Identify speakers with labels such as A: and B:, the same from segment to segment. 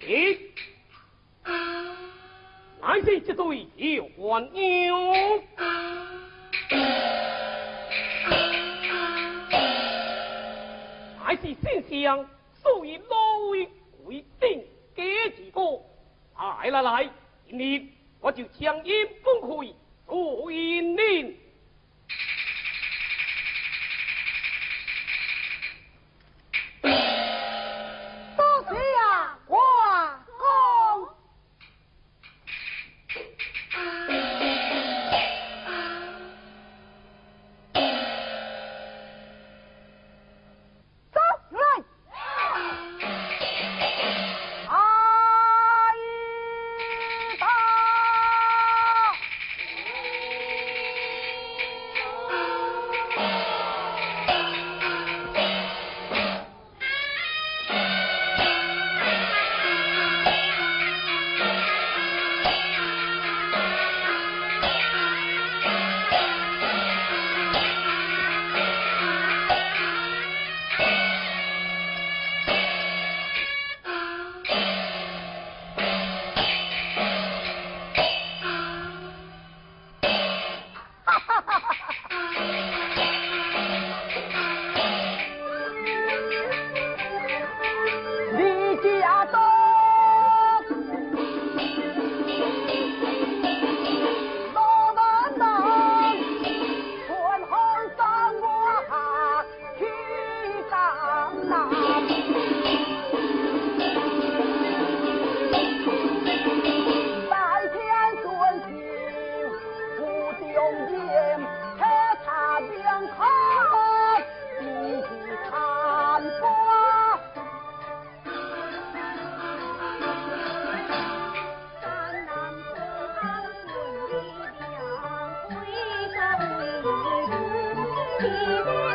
A: 咦，乃是这对有鸳鸯，乃是先生所以老为规定给几个。来来来，今日我就将
B: い。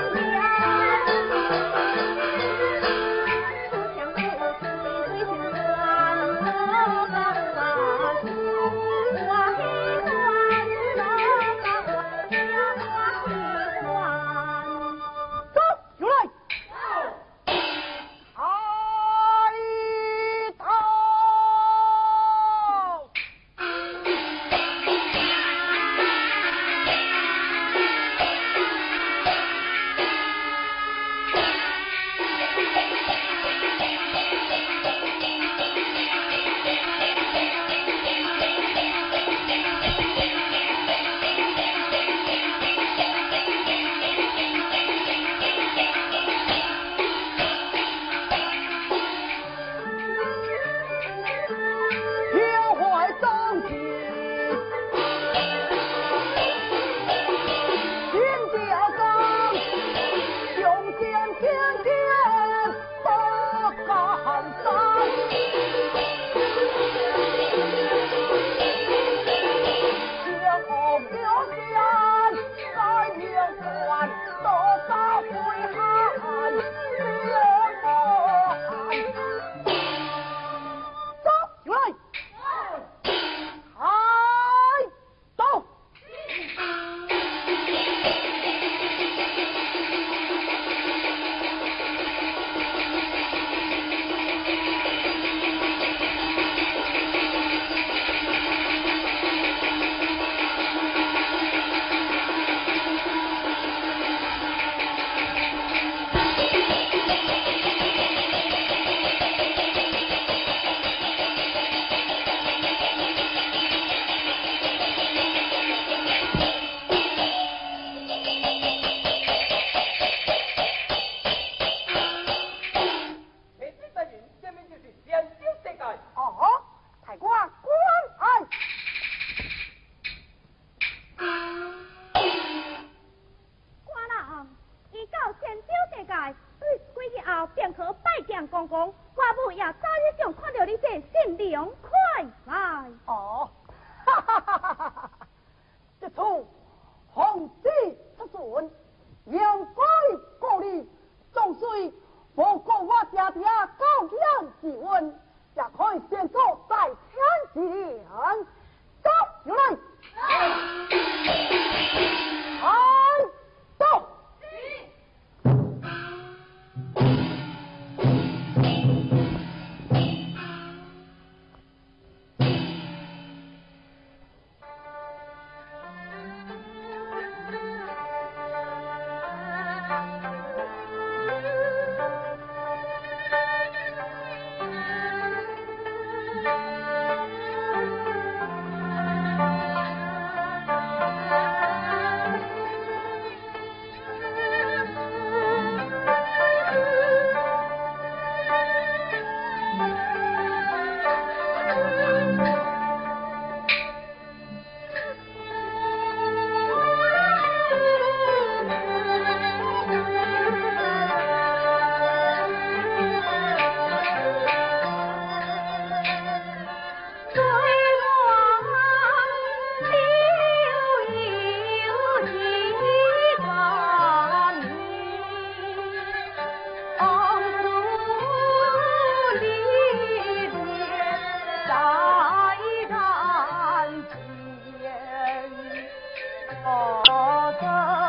B: 我的。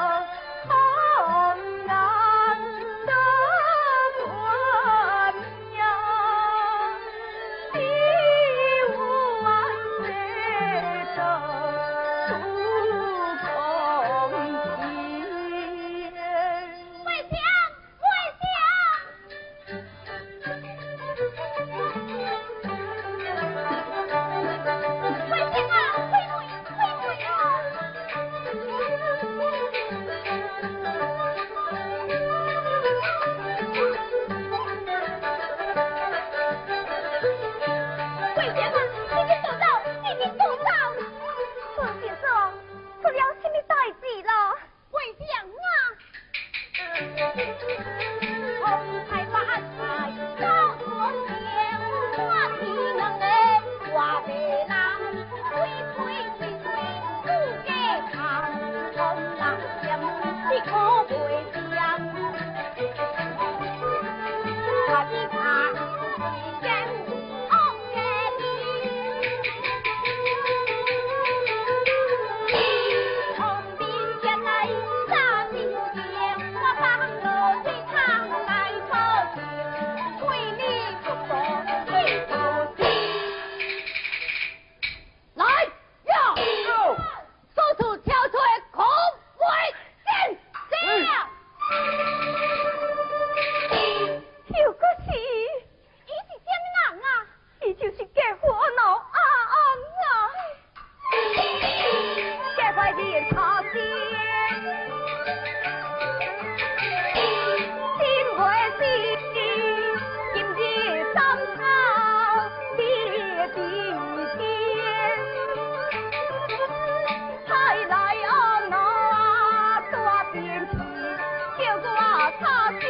B: 好比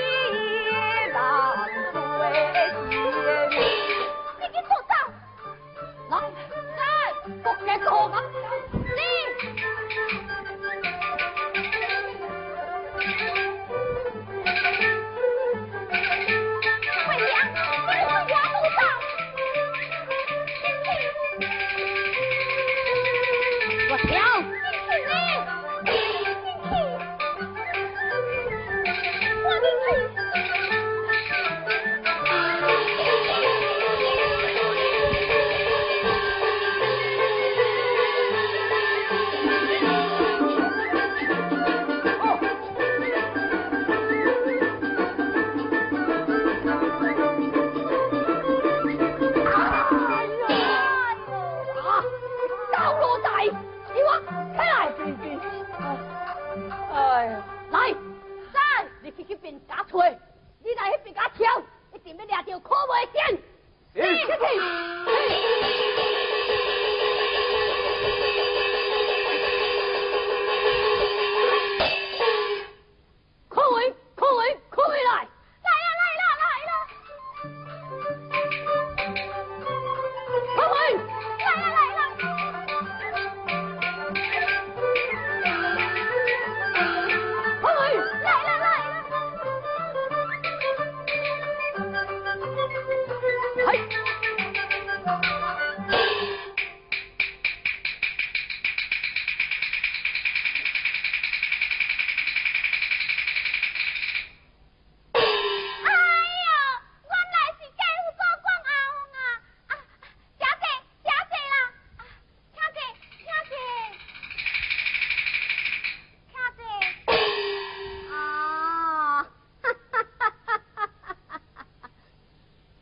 B: 浪费痴你给做啥来来给做啥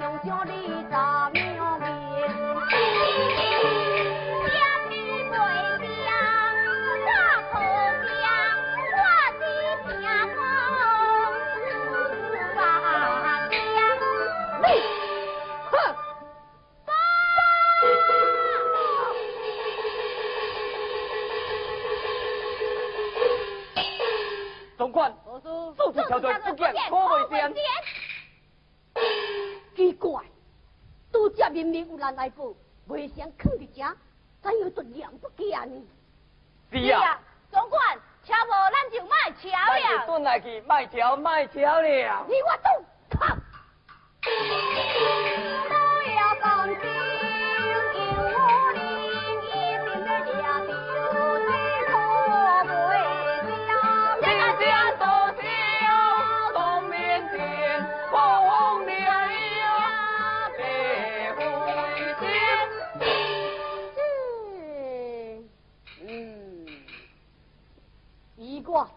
B: 用酒里的明明甜蜜味大口讲我的家风发了
A: 总管
B: 我是手指小姐总管阴令。来报，未想藏伫遮，怎样都两不见呢？
A: 是啊，
C: 总管，车无咱就卖车了。
A: 转来去卖桥卖桥了。你
B: 我都靠。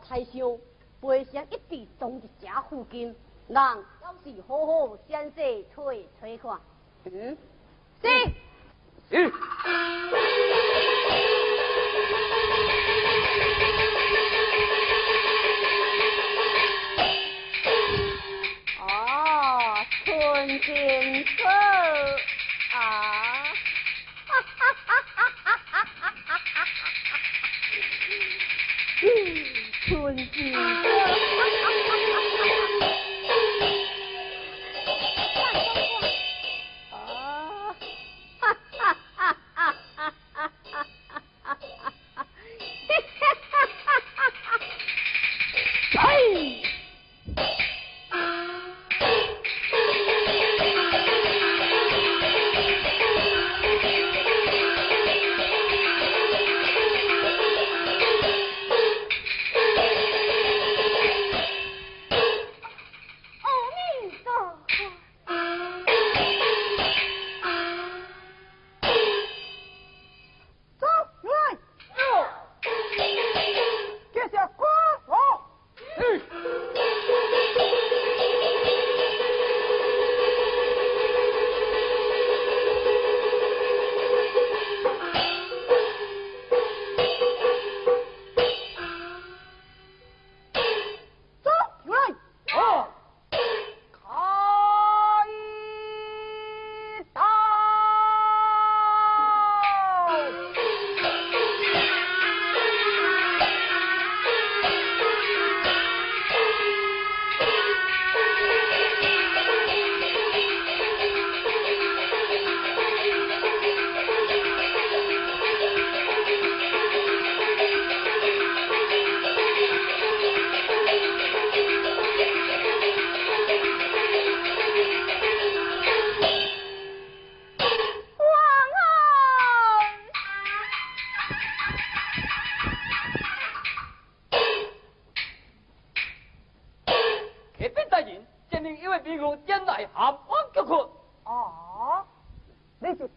B: 太凶，背上一直冻在家附近，人要是好好先生吹吹看。嗯，是。
A: 嗯。
B: 啊。春天色啊！嗯。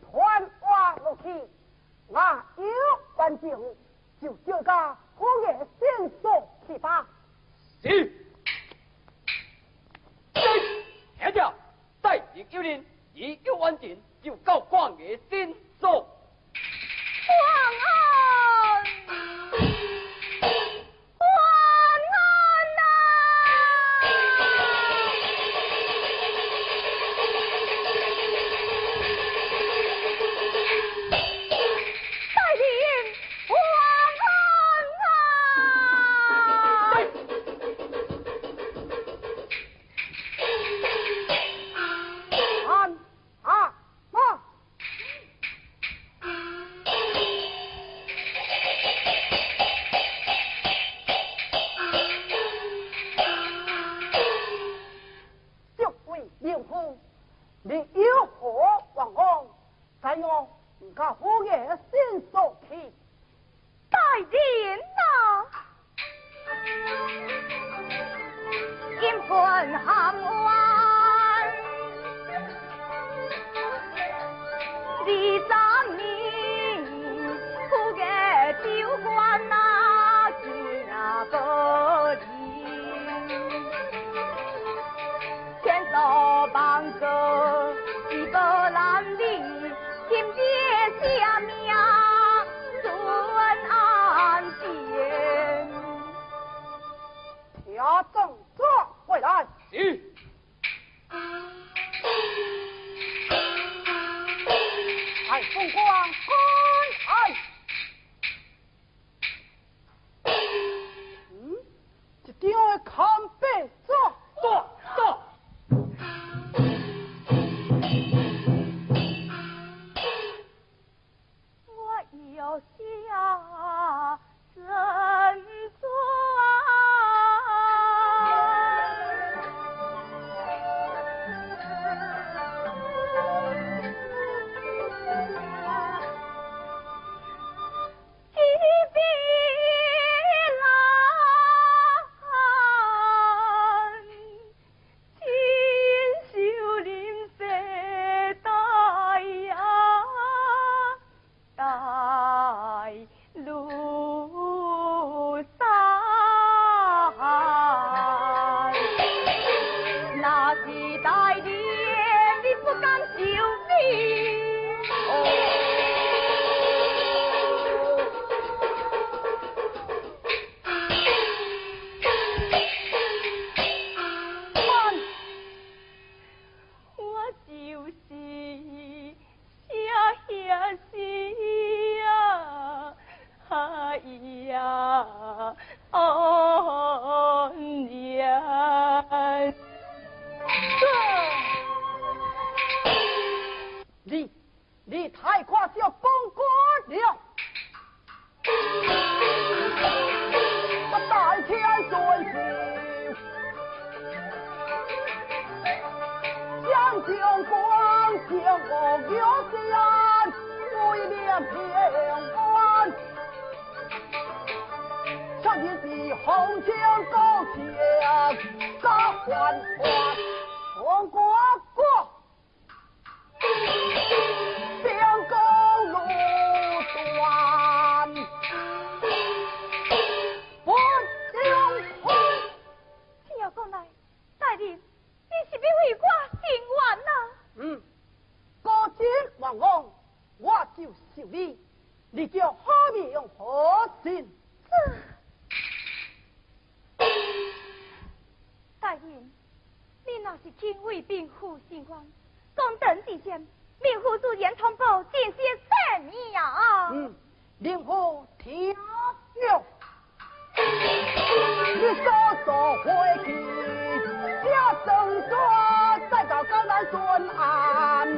D: 传话落去，我有完战就叫个王爷先送去吧。
A: 是，听着，再一有人一有完战就告王爷先送。王。
C: 咿是金卫兵护心官，公等之间，命护住严通宝进些意啊。
D: 嗯，令狐听了，一手说回去，再找高南孙安，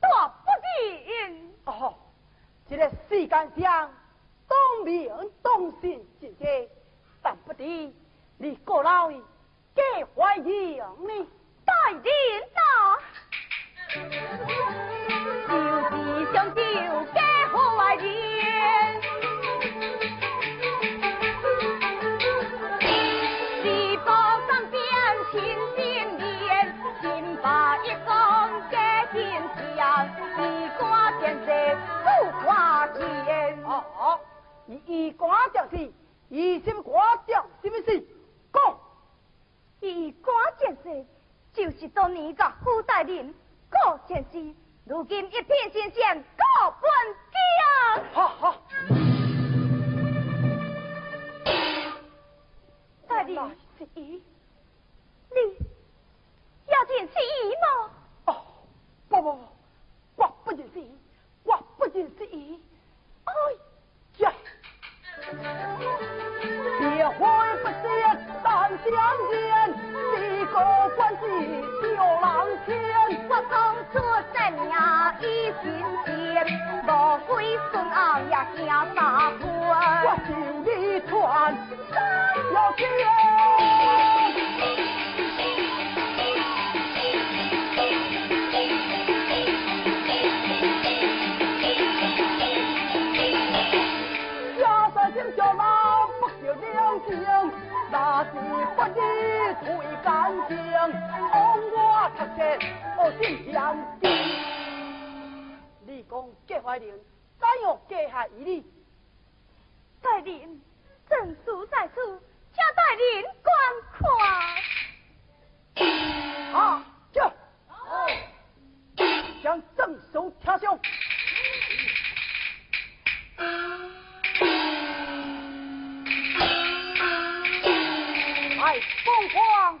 C: 大不尽。
D: 哦，这个世间上，当明当信真多，但不敌你过来矣，皆怀呢。
C: 大、就
B: 是想救皆怀赢。
D: 你衣冠将士，一心挂将什么事？讲，
C: 衣冠将士就是当年个副大人高将士，如今一片新鲜高本家。
D: 好好，大人是伊，
C: 你要见是伊吗？
D: 哦，不不不，我不认识伊，我不认识伊。
C: 哎呀！
D: 结婚不结，但相见，一个关系就浪牵。
B: 我当初生呀一心间，无归孙昂也惊三分。我
D: 心里传三要见。不义退干净，枉我出钱我心相敬。你讲结怀人怎样结害于你？
C: 大人，证书在此，请大人观看。
D: 啊，叫，将证书贴上。凤凰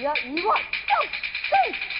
B: 也一万上阵。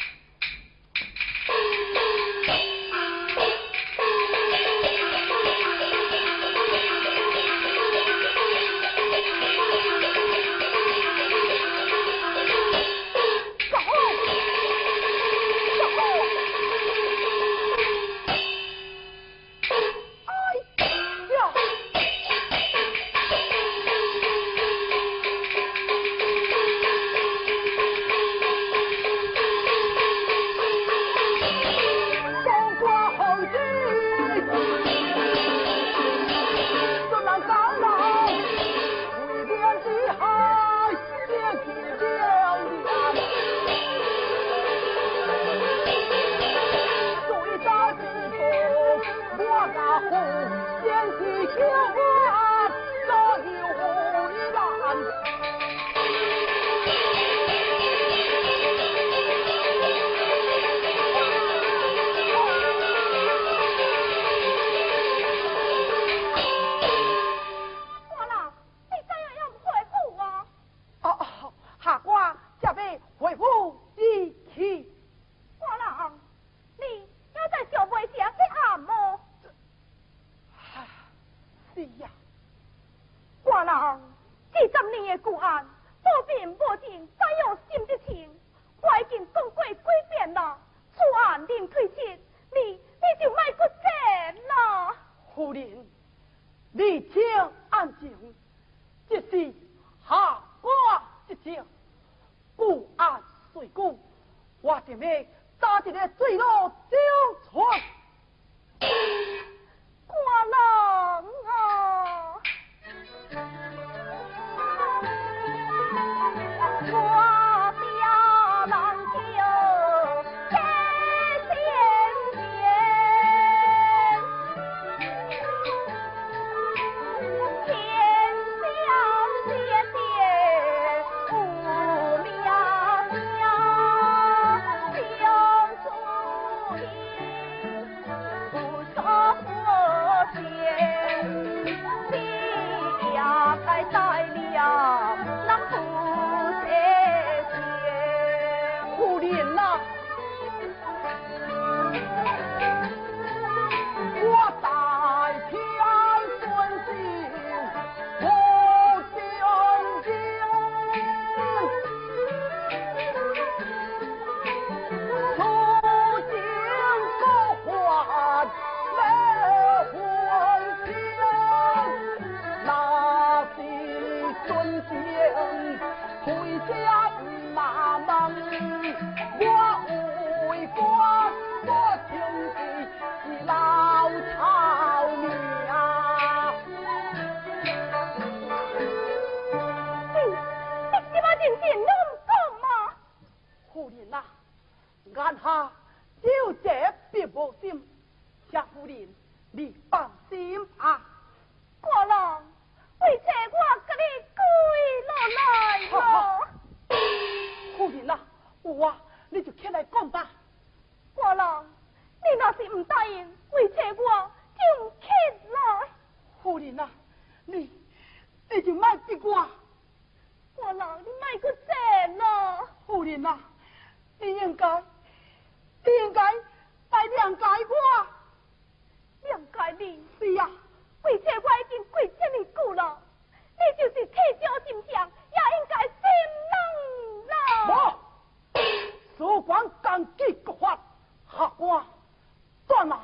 D: 干嘛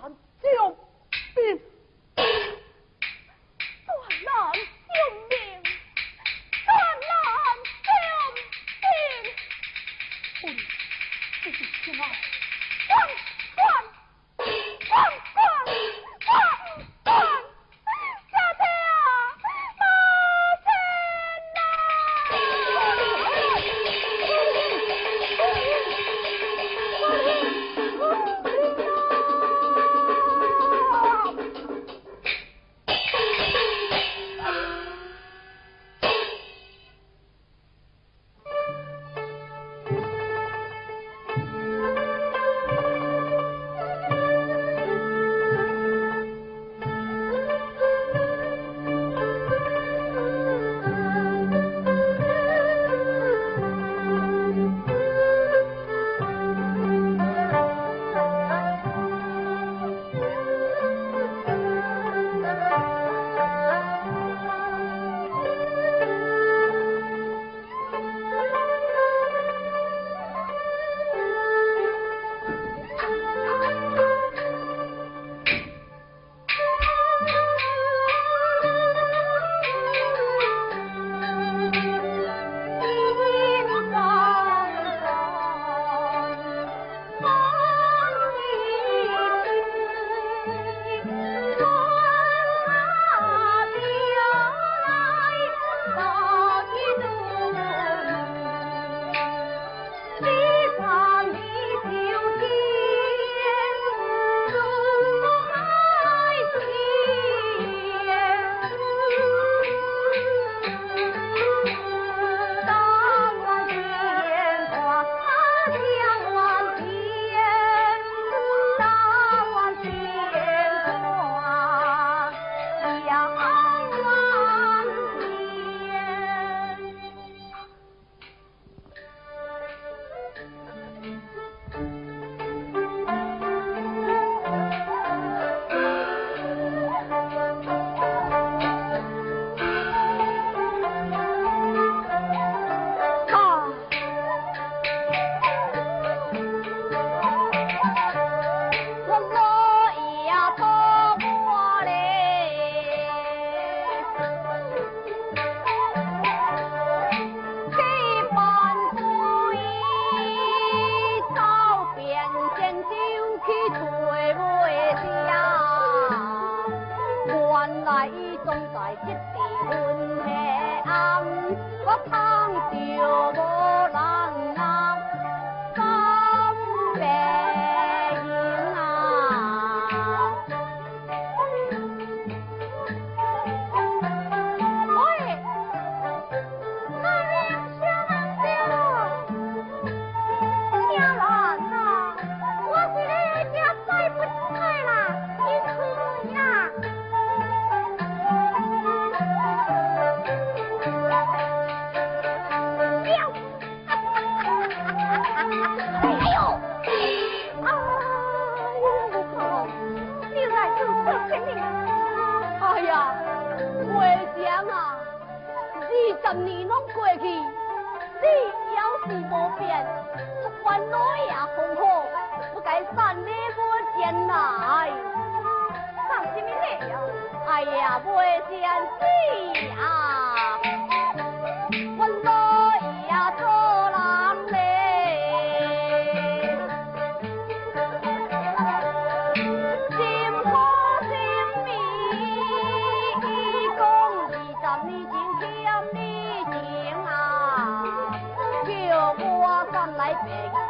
B: light, Meg.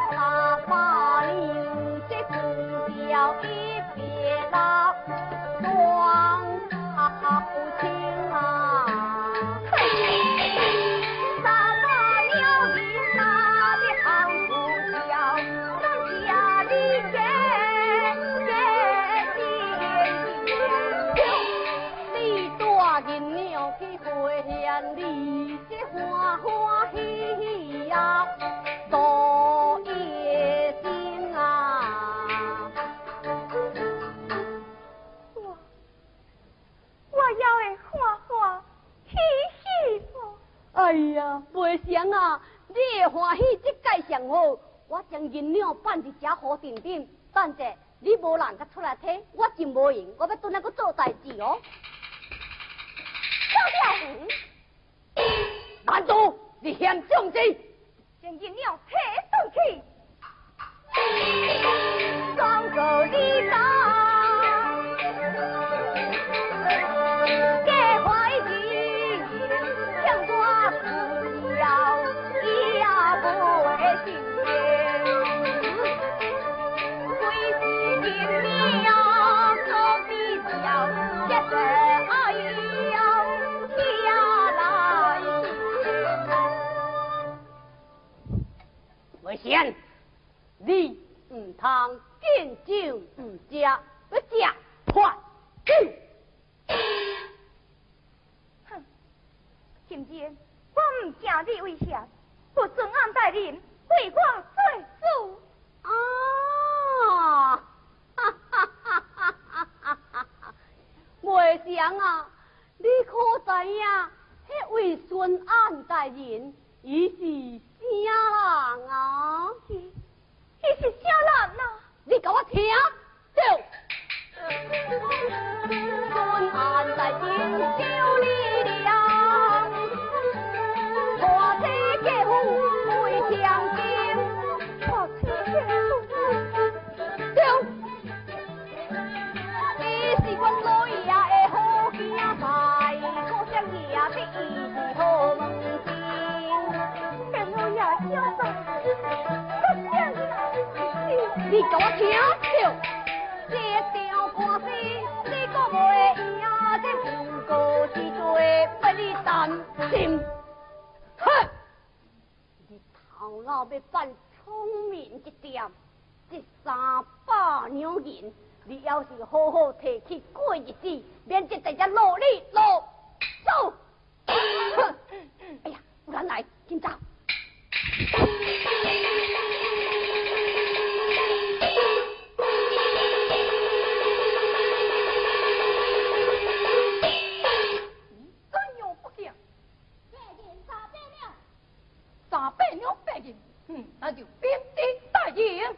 B: 娘啊，你欢喜即界上好，我将银两放伫遮好定点。等下你无人甲出来摕，我就无闲，我要转来去做代志哦。少
C: 鸟，
B: 男主你县重子，
C: 将银两偷送去，
B: 装作离家。天，你唔通见酒唔食，不食饭。
C: 哼，今天我唔惊你为啥，不准安带人为我做主。
B: 啊！袂想啊，你可知影？迄孙安大人一是家人啊，一
C: 是家人、啊，
B: 你给我听，走。在天。你给我听听，这条歌词你可袂赢的，不歌之多，不你担心。哼，你头脑要扮聪明一点，这三百两银，你要是好好提起过日子，免得大家落你落走。哼，哎呀，原来紧张。
E: 嗯。那就边踢大爷。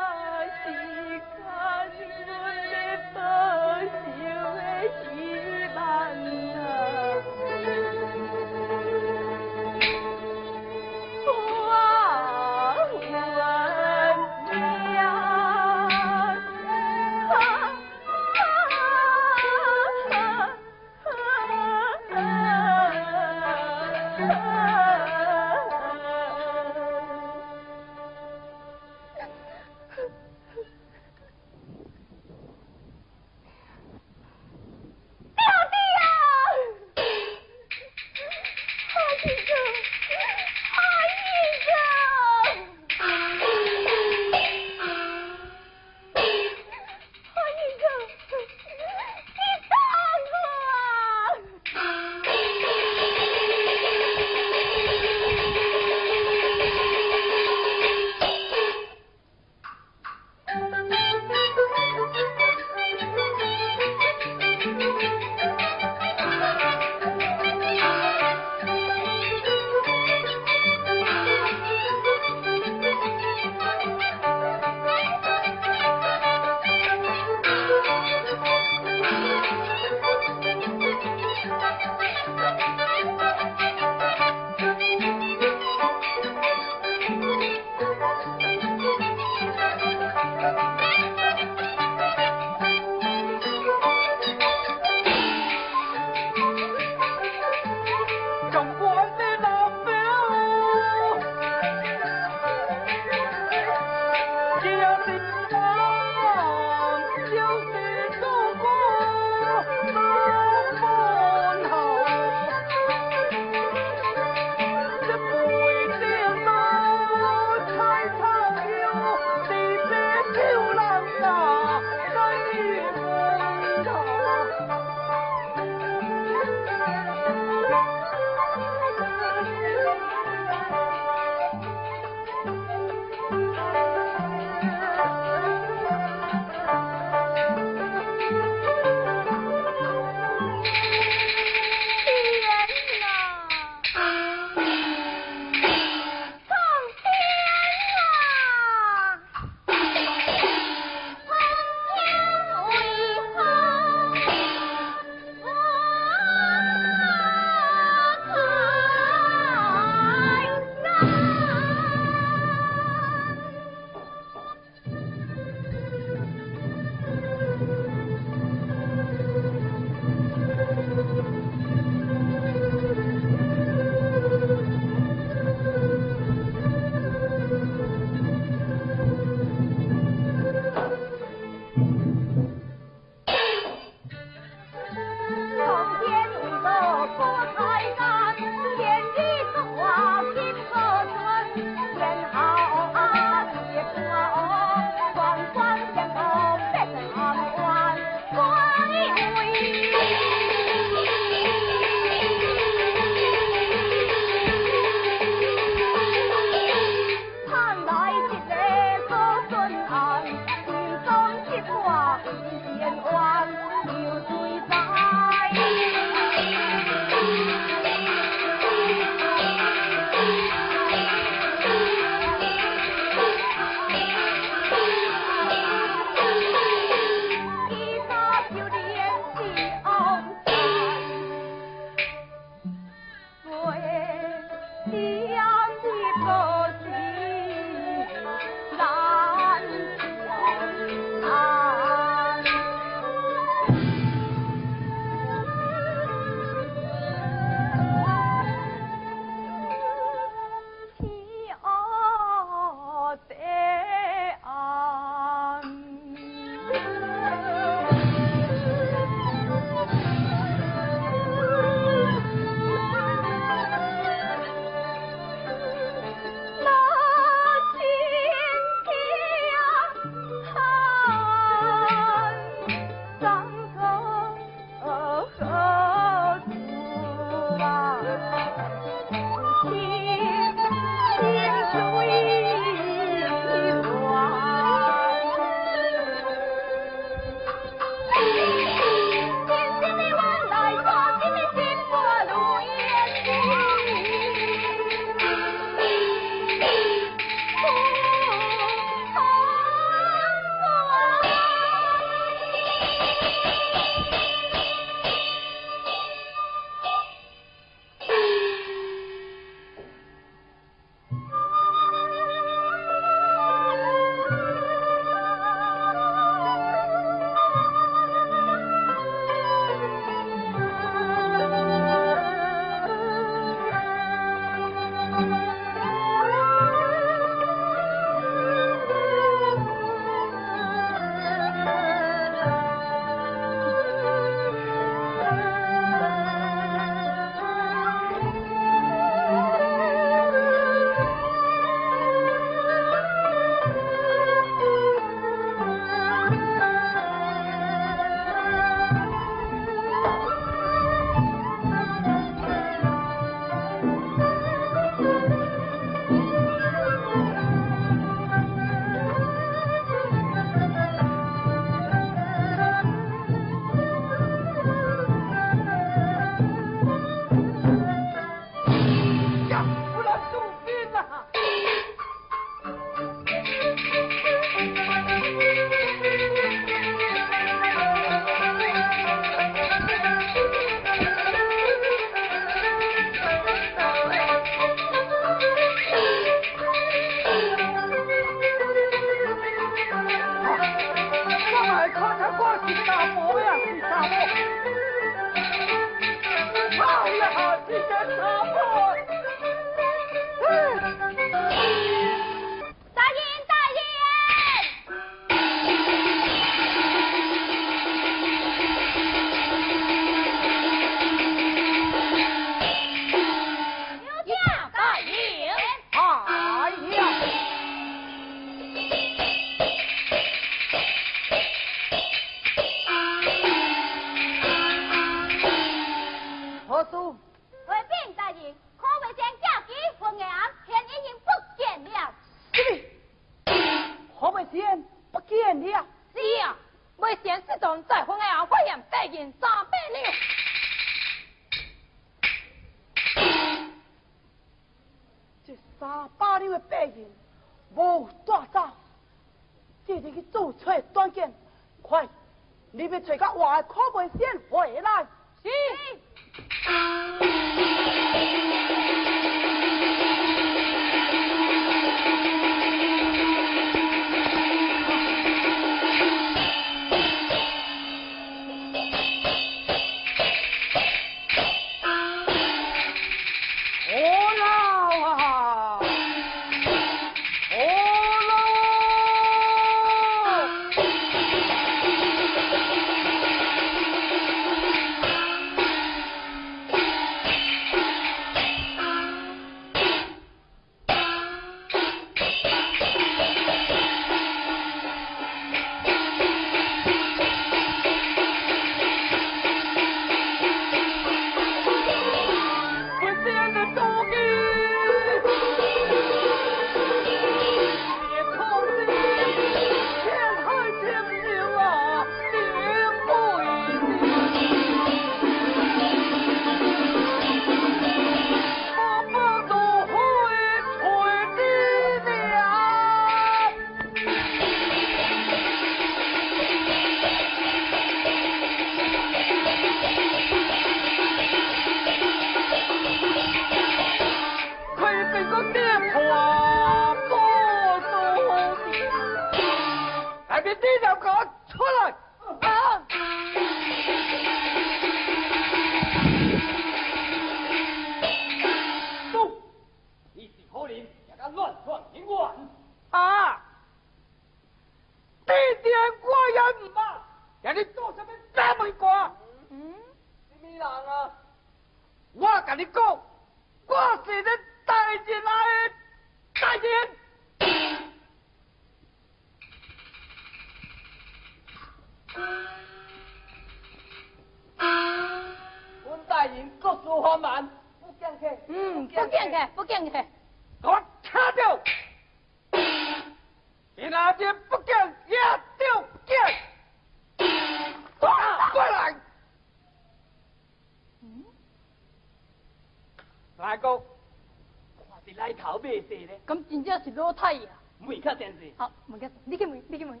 E: 肉体や。
A: もういか。
E: い。できもい、い。